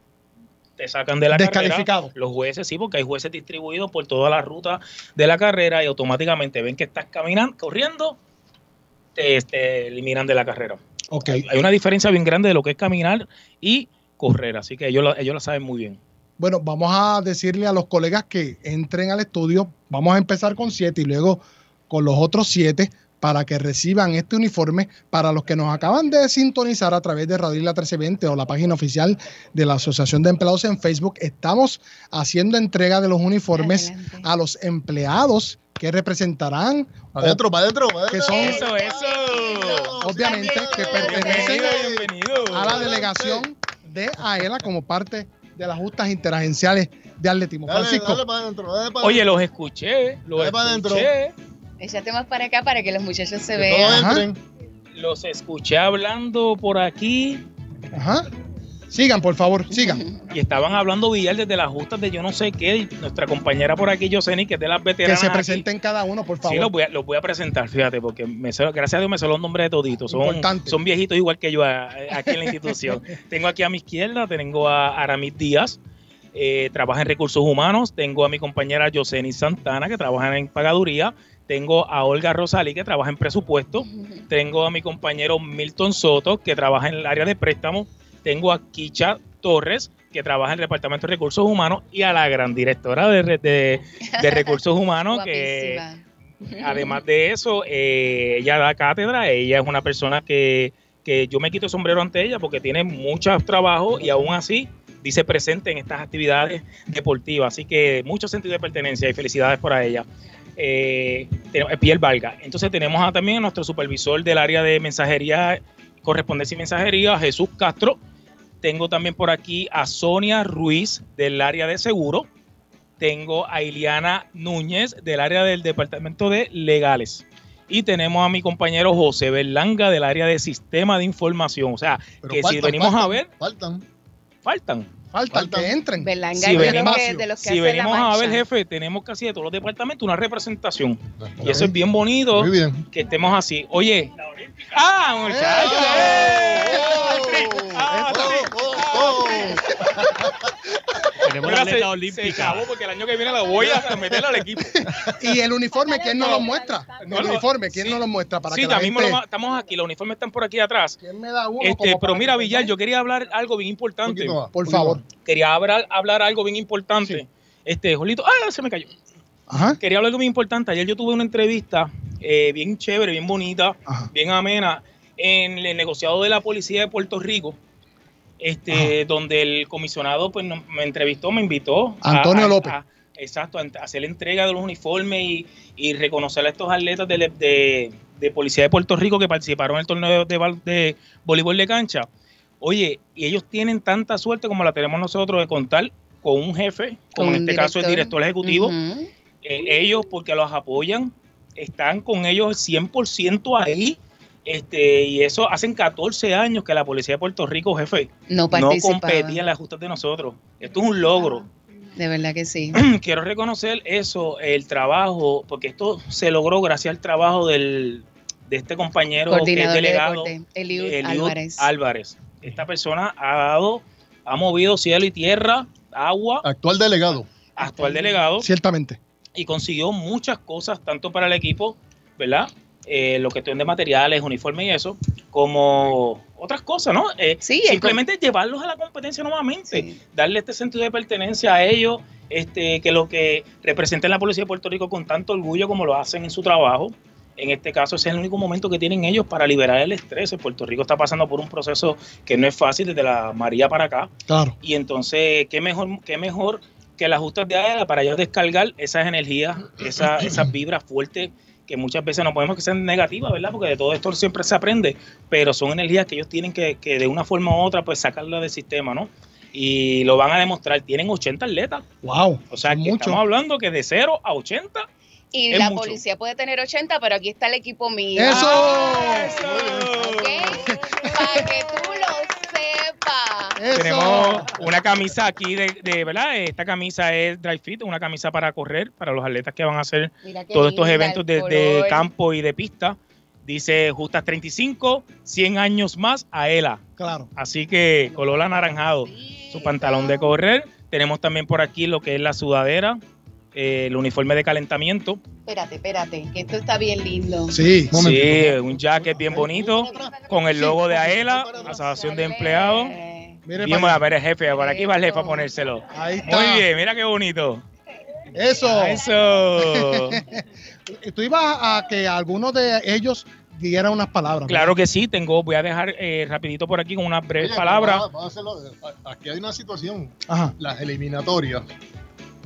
te sacan de la Descalificado. carrera. Los jueces sí, porque hay jueces distribuidos por toda la ruta de la carrera y automáticamente ven que estás caminando, corriendo, te, te eliminan de la carrera. Ok. Hay, hay una diferencia bien grande de lo que es caminar y correr, así que ellos, la- ellos la saben muy bien. Bueno, vamos a decirle a los colegas que entren al estudio. Vamos a empezar con siete y luego con los otros siete para que reciban este uniforme. Para los que nos acaban de sintonizar a través de Radio Isla 1320 o la página oficial de la Asociación de Empleados en Facebook, estamos haciendo entrega de los uniformes a los empleados que representarán Para adentro, para adentro, para que adentro. son obviamente que pertenecen a la delegación de AELA como parte de las justas interagenciales de atletismo. Dale, Francisco, dale para adentro, dale para Oye, los escuché, los Dale para adentro. escuché, Échate más para acá para que los muchachos se Que vean. todos entren. los escuché hablando por aquí Ajá. Sigan, por favor, sigan. y estaban hablando Villar desde las justas de yo no sé qué. Nuestra compañera por aquí, Yoseni, que es de las Que veteranas. se aquí. presenten cada uno, por favor. Sí, los voy, a, los voy a presentar, fíjate, porque me sé- gracias a Dios me sé los nombres de toditos. Son, Importante. son viejitos igual que yo a- aquí en la institución. tengo aquí a mi izquierda, tengo a Aramis Díaz, eh, trabaja en recursos humanos. Tengo a mi compañera Yoseni Santana, que trabaja en pagaduría. Tengo a Olga Rosalí, que trabaja en presupuesto. Tengo a mi compañero Milton Soto, que trabaja en el área de préstamos. Tengo a Kicha Torres, que trabaja en el Departamento de Recursos Humanos. Y a la gran directora de, de- de Recursos Humanos, que además de eso, eh, ella da cátedra. Ella es una persona que, que yo me quito el sombrero ante ella porque tiene mucho trabajo y aún así dice presente en estas actividades deportivas. Así que mucho sentido de pertenencia y felicidades para ella. Eh, eh, Pierre Valga. Entonces tenemos a- también a nuestro supervisor del área de mensajería, correspondencia y mensajería, Jesús Castro. Tengo también por aquí a Sonia Ruiz del área de seguro. Tengo a Iliana Núñez del área del departamento de legales. Y tenemos a mi compañero José Berlanga del área de sistema de información. O sea, Pero que si faltan, venimos a ver, Faltan. faltan. Faltan que entren. Berlanga Si venimos- que- de los que Si venimos a ver, jefe, tenemos casi de todos los departamentos una representación. Y eso es bien bonito Muy bien. que estemos así. Oye. ¡Ah, muchachos! Ah, Tenemos Mira, la se- atleta Se olímpica. acabó porque el año que viene la voy a meterla al equipo. Y el uniforme, ¿quién nos lo muestra? No, el no, uniforme, ¿quién nos lo muestra? Para sí, que la mismo gente- lo estamos aquí, los uniformes están por aquí atrás. ¿Quién me da uno? Este, pero mira, que Villar, yo quería hablar algo bien importante. Más, Por poquito favor. Quería hablar, hablar algo bien importante. Este, Jolito, ¡ah! Se me cayó. Ajá. Quería hablar algo bien importante. Ayer yo tuve una entrevista eh, bien chévere, bien bonita, Ajá. bien amena, en el negociado de la policía de Puerto Rico. Este, donde el comisionado pues no- me entrevistó, me invitó Antonio a- López. a- exacto, a ent- a hacer la entrega de los uniformes y, y reconocer a estos atletas de, de- de policía de Puerto Rico que participaron en el torneo de, de voleibol de cancha. Oye, y ellos tienen tanta suerte como la tenemos nosotros de contar con un jefe, como en este caso el director. ejecutivo, eh, ellos porque los apoyan, están con ellos 100% ahí. Este, y eso hacen 14 años que la policía de Puerto Rico, jefe, No no competía en las justas de nosotros. Esto es un logro. De verdad que sí. Quiero reconocer eso, el trabajo, porque esto se logró gracias al trabajo del, de este compañero que es de delegado, deporte, Eliud Eliud Álvarez. Álvarez. Esta persona ha dado, ha movido cielo y tierra, agua, Actual delegado. actual delegado, Ciertamente. y consiguió muchas cosas, tanto para el equipo, ¿verdad? Eh, lo que de materiales, uniformes y eso, como otras cosas, ¿no? Eh, Sí, el simplemente llevarlos a la competencia nuevamente, darle este sentido de pertenencia a ellos, este, que lo que representen la Policía de Puerto Rico con tanto orgullo como lo hacen en su trabajo. En este caso, ese es el único momento que tienen ellos para liberar el estrés. Puerto Rico está pasando por un proceso que no es fácil desde la María para acá. Claro. Y entonces, ¿qué mejor, qué mejor que las justas de AELA para ellos descargar esas energías, esa- esas vibras fuertes que muchas veces no podemos que sean negativas, ¿verdad? Porque de todo esto siempre se aprende, pero son energías que ellos tienen que, que de una forma u otra pues sacarlas del sistema, ¿no? Y lo van a demostrar. Tienen 80 atletas. Wow. O sea, que mucho. estamos hablando que de 0 a 80 Y es la mucho. policía puede tener 80, pero aquí está el equipo mío. ¡Eso! ¿Ok? Para que tú lo sepas. Eso. Tenemos una camisa aquí de, de, ¿verdad? Esta camisa es dry fit, una camisa para correr, para los atletas que van a hacer todos estos eventos de, campo y de pista. Dice Justas 35, 100 años más a ELA. Claro. Así que color anaranjado, su pantalón de correr. Tenemos también por aquí lo que es la sudadera, el uniforme de calentamiento. Espérate, espérate, que esto está bien lindo. Sí, Sí, un jacket bien bonito con el logo de AELA, Asociación de Empleados. Mire para a ver el jefe, por aquí va el jefe a ponérselo. Ahí está. Muy bien, mira qué bonito. Eso. Eso. Tú ibas a que algunos de ellos dieran unas palabras. Claro que sí, tengo, voy a dejar eh, rapidito por aquí con unas breves Oye, palabras. vamos a- vamos a hacerlo. Aquí hay una situación. Ajá. Las eliminatorias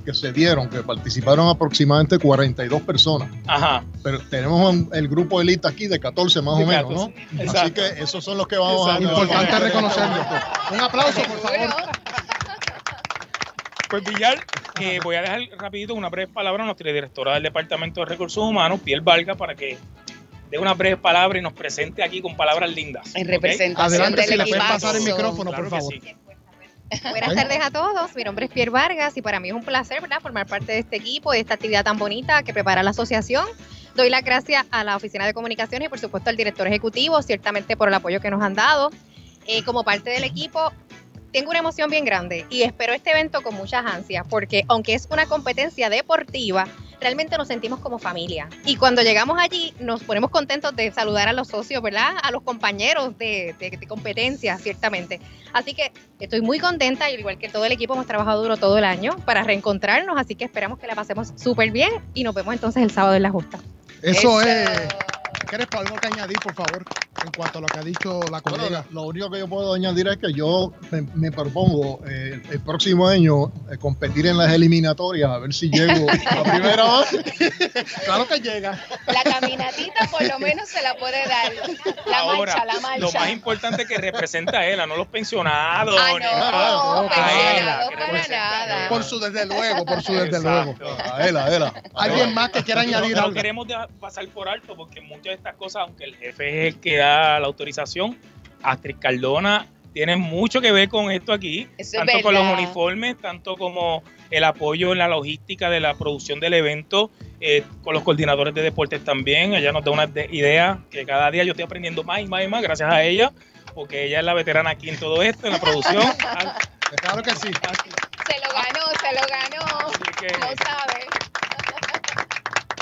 que se dieron, que participaron aproximadamente 42 personas. Ajá. Pero tenemos un- el grupo elite aquí de 14 más De o menos, 14, ¿no? Así exacto. que esos son los que vamos a... Importante reconocerlo. Un aplauso, por favor. Pues Villar, que voy a dejar rapidito una breve palabra a nuestra directora del Departamento de Recursos Humanos, Piel Valga, para que dé una breve palabra y nos presente aquí con palabras lindas. En representación Adelante, del si le puedes equipazo. pasar el micrófono, Claro por que favor. sí. Buenas tardes a todos, mi nombre es Pierre Vargas y para mí es un placer ¿verdad? formar parte de este equipo y de esta actividad tan bonita que prepara la asociación. Doy las gracias a la Oficina de Comunicaciones y por supuesto al director ejecutivo, ciertamente por el apoyo que nos han dado. Eh, como parte del equipo, tengo una emoción bien grande y espero este evento con muchas ansias porque aunque es una competencia deportiva, realmente nos sentimos como familia. Y cuando llegamos allí nos ponemos contentos de saludar a los socios, ¿verdad? A los compañeros de, de- de competencia, ciertamente. Así que estoy muy contenta y al igual que todo el equipo hemos trabajado duro todo el año para reencontrarnos, así que esperamos que la pasemos súper bien y nos vemos entonces el sábado en la justa. Eso Eso. es. ¿Quieres algo que añadir, por favor, en cuanto a lo que ha dicho la Bueno, colega? lo único que yo puedo añadir es que yo me, me propongo eh, el próximo año eh, competir en las eliminatorias a ver si llego a primera base. Claro que llega. La caminatita por lo menos se la puede dar. La Ahora, marcha, la marcha. lo más importante es que representa a ELA, no los pensionados. Ah, ni no, nada. que para representa nada. Por su desde luego, por su desde luego. A Ela, a Ela. ¿Alguien más que quiera No, añadir no algo? queremos pasar por alto porque muchas de estas cosas, aunque el jefe es el que da la autorización, Astrid Cardona tiene mucho que ver con esto aquí, Eso es tanto con los uniformes, tanto como el apoyo en la logística de la producción del evento, eh, con los coordinadores de deportes también. Ella nos da una de- idea que cada día yo estoy aprendiendo más y más y más gracias a ella, porque ella es la veterana aquí en todo esto, en la producción. Claro que sí. Se lo ganó, se lo ganó. Así que- No sabe.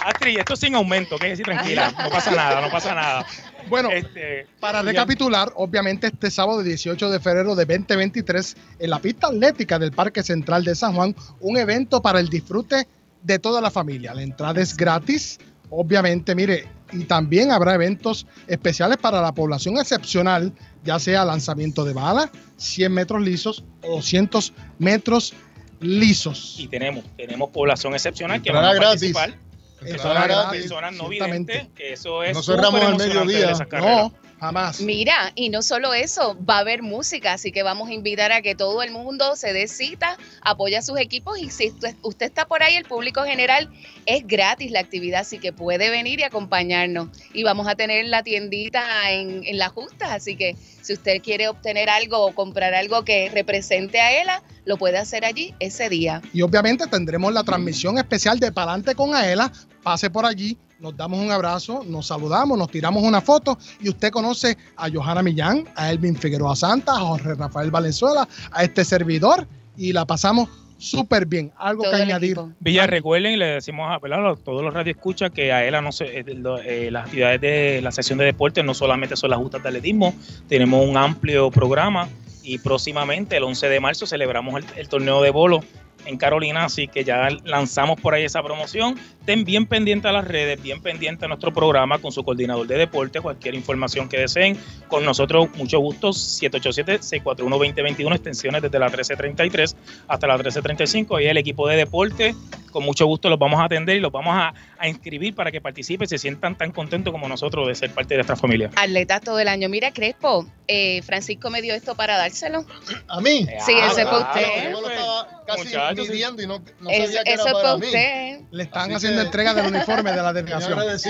Astrid, esto es sin aumento, que decir tranquila, no pasa nada, no pasa nada. Bueno, Este, Para recapitular, obviamente este sábado 18 de febrero de 2023 en la pista atlética del Parque Central de San Juan, un evento para el disfrute de toda la familia. La entrada es gratis, obviamente, mire, y también habrá eventos especiales para la población excepcional, ya sea lanzamiento de bala, 100 metros lisos o 200 metros lisos. y tenemos, tenemos población excepcional que van a gratis. participar. Personas no videntes, que eso es No cerramos al mediodía. No, jamás. Mira, y no solo eso, va a haber música, así que vamos a invitar a que todo el mundo se dé cita, apoya a sus equipos y si usted, está por ahí, el público general, es gratis la actividad, así que puede venir y acompañarnos. Y vamos a tener la tiendita en, en la justa, así que si usted quiere obtener algo o comprar algo que represente a ELA, lo puede hacer allí ese día. Y obviamente tendremos la transmisión especial de Palante con Aela. Pase por allí, nos damos un abrazo, nos saludamos, nos tiramos una foto y usted conoce a Johanna Millán, a Elvin Figueroa Santa, a Jorge Rafael Valenzuela, a este servidor y la pasamos súper bien. Algo Todo que añadir. equipo. Villa, recuerden y le decimos a ¿verdad? a todos los radioescuchas que a ELA no se, eh, eh, las actividades de la sesión de deportes no solamente son las justas de atletismo, tenemos un amplio programa y próximamente, el 11 de marzo, celebramos el, el torneo de bolo en Carolina, así que ya lanzamos por ahí esa promoción. Estén bien pendientes a las redes, bien pendientes a nuestro programa con su coordinador de deporte, cualquier información que deseen. Con nosotros, mucho gusto, 787-641-2021, extensiones desde la 1333 hasta la 1335. Y el equipo de deporte, con mucho gusto los vamos a atender y los vamos a, a inscribir para que participen y se sientan tan contentos como nosotros de ser parte de nuestra familia. Atletas todo el año. Mira, Crespo, eh, Francisco me dio esto para dárselo. ¿A mí? Sí, Ah, ese fue claro, usted. Yo lo estaba casi Sí. midiendo y no, no Es- sabía que eso era es para para mí. usted. Le están Así haciendo que- entrega del uniforme de la delegación. Sí.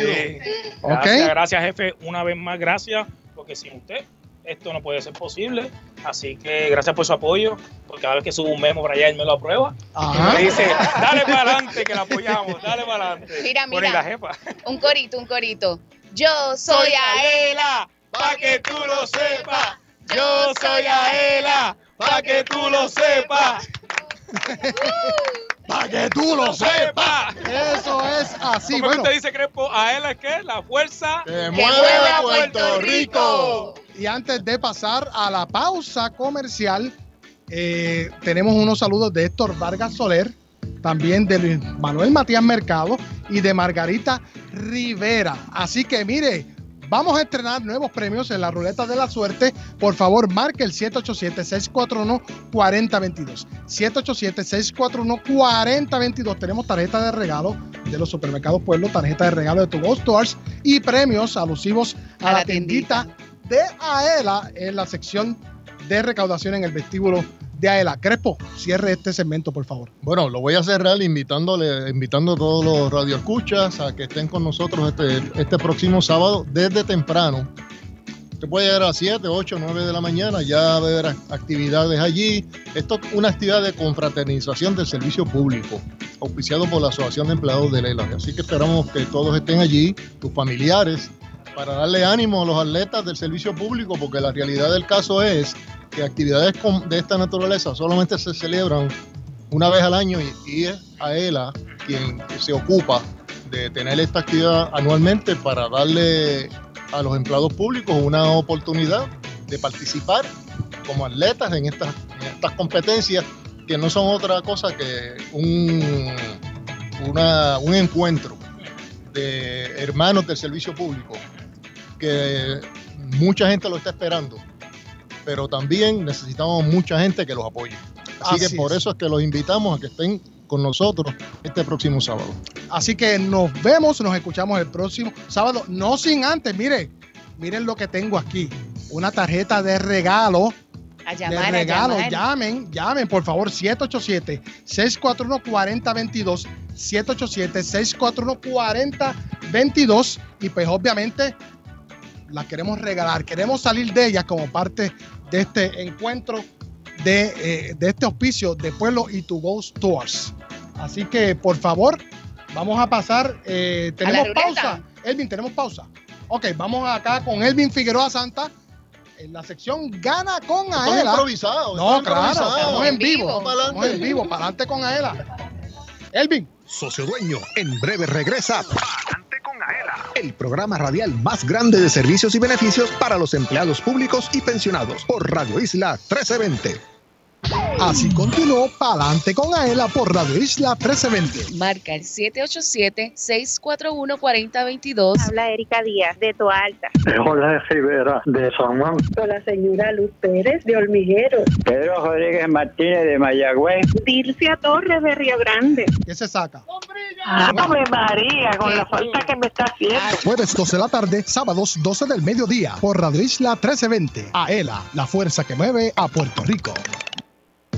Ok. Gracias, gracias, jefe. Una vez más, gracias, porque sin usted esto no puede ser posible. Así que gracias por su apoyo, porque cada vez que subo un memo para allá, él me lo aprueba. Ajá. Me dice, dale para adelante, que la apoyamos, dale para adelante. Mira, y la mira. jefa. Un corito, un corito. Yo soy Aela. pa' que tú lo sepas. Yo soy Aela, pa' que tú lo sepas. Para que tú lo sepas. Eso es así. ¿Cómo Bueno, te dice Crespo? Aela es que la fuerza que mueve a Puerto Rico. Y antes de pasar a la pausa comercial, eh, tenemos unos saludos de Héctor Vargas Soler, también de Luis Manuel Matías Mercado y de Margarita Rivera. Así que mire, vamos a estrenar nuevos premios en la ruleta de la suerte. Por favor, marque el 787-641-4022. 787-641-4022. Tenemos tarjeta de regalo de los supermercados Pueblo, tarjeta de regalo de Tu Go Stores y premios alusivos a, la tiendita de Aela en la sección de recaudación en el vestíbulo de Aela. Crespo, cierre este segmento, por favor. Bueno, lo voy a cerrar invitándole, invitando a todos los radioescuchas a que estén con nosotros este, este próximo sábado desde temprano. Usted puede llegar a las 7, 8, 9 de la mañana, ya haber actividades allí. Esto es una actividad de confraternización del servicio público, auspiciado por la Asociación de Empleados de Lela. Así que esperamos que todos estén allí, tus familiares, para darle ánimo a los atletas del servicio público, porque la realidad del caso es que actividades de esta naturaleza solamente se celebran una vez al año y, y es a ELA quien se ocupa de tener esta actividad anualmente para darle a los empleados públicos una oportunidad de participar como atletas en estas, estas competencias que no son otra cosa que un, un encuentro de hermanos del servicio público que mucha gente lo está esperando, pero también necesitamos mucha gente que los apoye. Así, Así que por es. eso es que los invitamos a que estén con nosotros este próximo sábado. Así que nos vemos, nos escuchamos el próximo sábado. No sin antes, mire, miren lo que tengo aquí. Una tarjeta de regalo. A de llamar, a regalo. llamar. Llamen, llamen, por favor, 787-641-4022. 787-641-4022. Y pues obviamente la queremos regalar. Queremos salir de ellas como parte de este encuentro, de, eh, de este auspicio de Pueblo y To Go Stores. Así que por favor, vamos a pasar. eh, tenemos pausa. Elvin, tenemos pausa. Ok, vamos acá con Elvin Figueroa Santa. En la sección Gana con Aela. improvisado, No, claro, improvisado. estamos en vivo. Estamos en vivo, para adelante con Aela. Elvin. Socio Dueño, en breve regresa Aela, el programa radial más grande de servicios y beneficios para los empleados públicos y pensionados por Radio Isla 1320. Así continuó Pa'lante con Aela por Radio Isla 1320. Marca el 787-641-4022. Habla Erika Díaz de Toalta. Jorge Rivera de San Juan. Con la señora Luz Pérez de Olmigueros. Pedro Rodríguez Martínez de Mayagüez. Dircia Torres de Río Grande. ¿Qué se saca? Ave María, con la falta que me está haciendo. Jueves 12 de la tarde, sábados 12 del mediodía por Radio Isla 1320. Aela, la fuerza que mueve a Puerto Rico.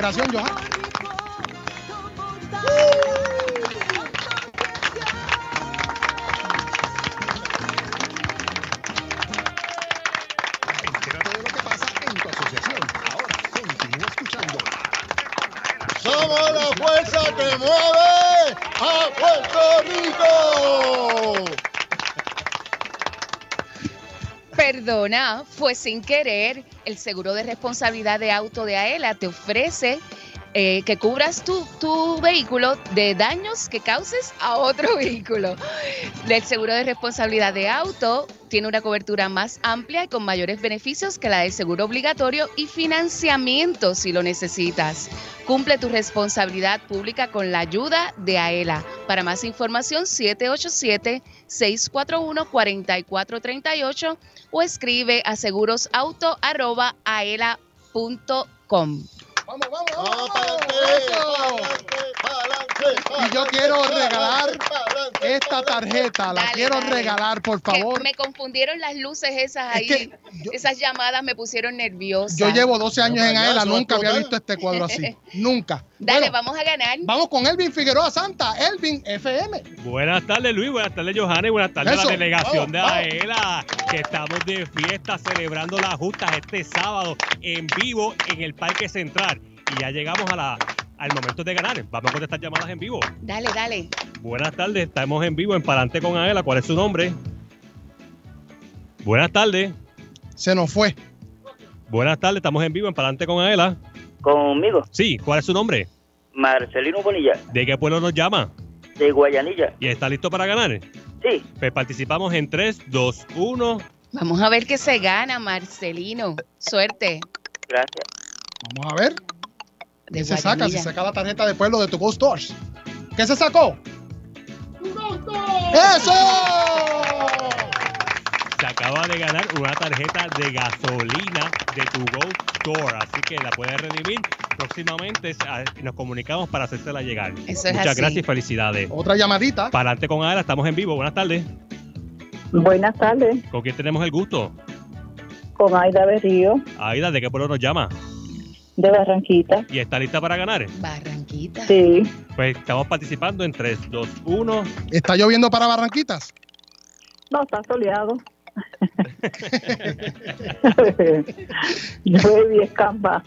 Integración, Johan. Entérate de lo que pasa en tu asociación. Ahora continúa escuchando. Somos la fuerza que mueve a Puerto Rico. Perdona, fue sin querer. El seguro de responsabilidad de auto de AELA te ofrece eh, que cubras tu, tu vehículo de daños que causes a otro vehículo. El seguro de responsabilidad de auto tiene una cobertura más amplia y con mayores beneficios que la del seguro obligatorio y financiamiento si lo necesitas. Cumple tu responsabilidad pública con la ayuda de AELA. Para más información, 787-641-4438 o escribe a segurosauto.aela.com. Vamos, vamos, vamos. Y yo quiero regalar esta tarjeta, la Dale, quiero dale. regalar, por Que favor. me confundieron las luces esas ahí. Es que Esas llamadas me pusieron nerviosa. Yo llevo 12 años en AELA, nunca había visto este cuadro así. Nunca. Dale, Bueno, vamos a ganar. vamos con Elvin Figueroa Santa, Elvin FM. Buenas tardes, Luis. Buenas tardes, Johanna. Y buenas tardes a la delegación vamos, de AELA, que estamos de fiesta celebrando las justas este sábado en vivo en el Parque Central. Y ya llegamos a la, al momento de ganar. Vamos a contestar llamadas en vivo. Dale, dale. Buenas tardes, estamos en vivo en Palante con AELA. ¿Cuál es su nombre? Buenas tardes. Se nos fue. Buenas tardes, estamos en vivo en Palante con AELA. Conmigo, Sí, ¿cuál es su nombre? Marcelino Bonilla, ¿De qué pueblo nos llama? de Guayanilla. ¿Y está listo para ganar? Sí. Pues participamos en 3, 2, 1. Vamos a ver qué se gana, Marcelino. Suerte. Gracias. Vamos a ver. De ¿Qué se saca? Se saca la tarjeta de pueblo de tu Go Stores. ¿Qué se sacó? ¡Eso! Se acaba de ganar una tarjeta de gasolina de tu Go Store, así que la puedes redimir próximamente. Nos comunicamos para hacérsela llegar. Eso es Muchas así. gracias y felicidades. Otra llamadita. Para adelante con Ada, estamos en vivo. Buenas tardes. Buenas tardes, ¿Con quién tenemos el gusto? con Aida Berrío, Aida, ¿de qué pueblo nos llama? de Barranquita. ¿Y está lista para ganar? Barranquita. Sí, Pues estamos participando en 3, 2, 1. ¿Está lloviendo para Barranquitas? no, está soleado. Llueve y escampa.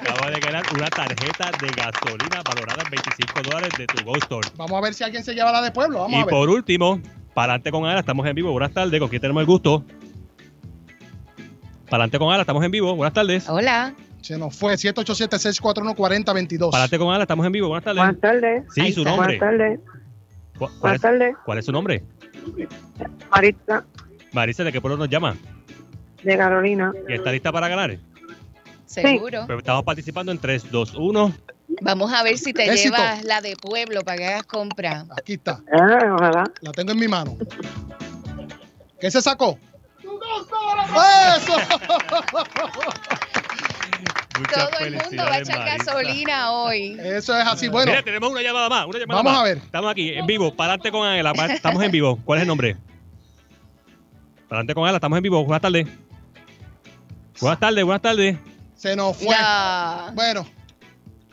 Acaba de ganar una tarjeta de gasolina valorada en 25 dólares de tu Go Store. Vamos a ver si alguien se lleva la de pueblo. Vamos y a ver. por último, para adelante con Ada, estamos en vivo. Buenas tardes, ¿con quién tenemos el gusto? Para adelante con Ada, estamos en vivo. Buenas tardes. Hola. Se nos fue 787-641-4022. Para adelante con Ada, estamos en vivo. Buenas tardes. Buenas tardes. Sí, su nombre. Buenas tardes. ¿Cu- ¿Cuál, Buenas es, tardes. cuál es su nombre? Marita, Marisa, ¿de qué pueblo nos llama? de Carolina. ¿Y está lista para ganar? Seguro. Pues estamos participando en 3, 2, 1. Vamos a ver si te Éxito. llevas la de pueblo para que hagas compra. Aquí está. Ah, ojalá. La tengo en mi mano. ¿Qué se sacó? ¡Eso! Muchas Todo el mundo va a echar Marisa. gasolina hoy. Eso es así. Bueno, Mira, tenemos una llamada más. Una llamada Vamos más. a ver. Estamos aquí en vivo. Para adelante con Ángela. Estamos en vivo. ¿Cuál es el nombre? Para adelante con Ángela. Estamos en vivo. Buenas tardes. Buenas tardes, buenas tardes. se nos fue. Ya. Bueno,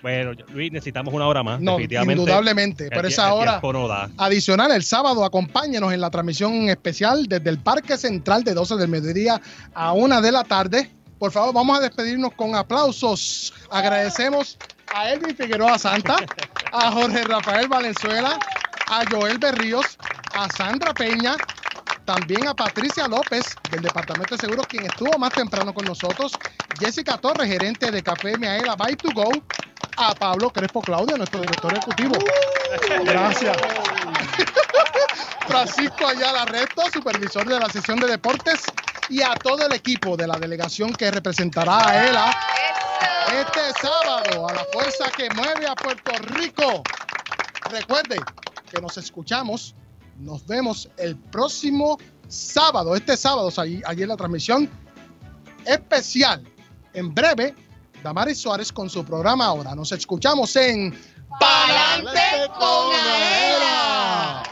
Bueno, Luis, necesitamos una hora más. No, definitivamente. indudablemente, pero esa hora- no. Adicional, el sábado acompáñenos en la transmisión especial desde el Parque Central de 12 del mediodía a 1 de la tarde. Por favor, vamos a despedirnos con aplausos. Agradecemos a Elvin Figueroa Santa, a Jorge Rafael Valenzuela, a Joel Berríos, a Sandra Peña, también a Patricia López del Departamento de Seguros, quien estuvo más temprano con nosotros, Jessica Torres, gerente de Café Miaela By to Go, a Pablo Crespo Claudio, nuestro director ejecutivo. Gracias. Francisco Ayala Resto, supervisor de la sesión de deportes, y a todo el equipo de la delegación que representará a ELA este sábado a la fuerza que mueve a Puerto Rico. Recuerde que nos escuchamos, nos vemos el próximo sábado, este sábado, allí, allí en la transmisión especial. En breve, Damaris Suárez con su programa ahora. Nos escuchamos en Palante con Aela.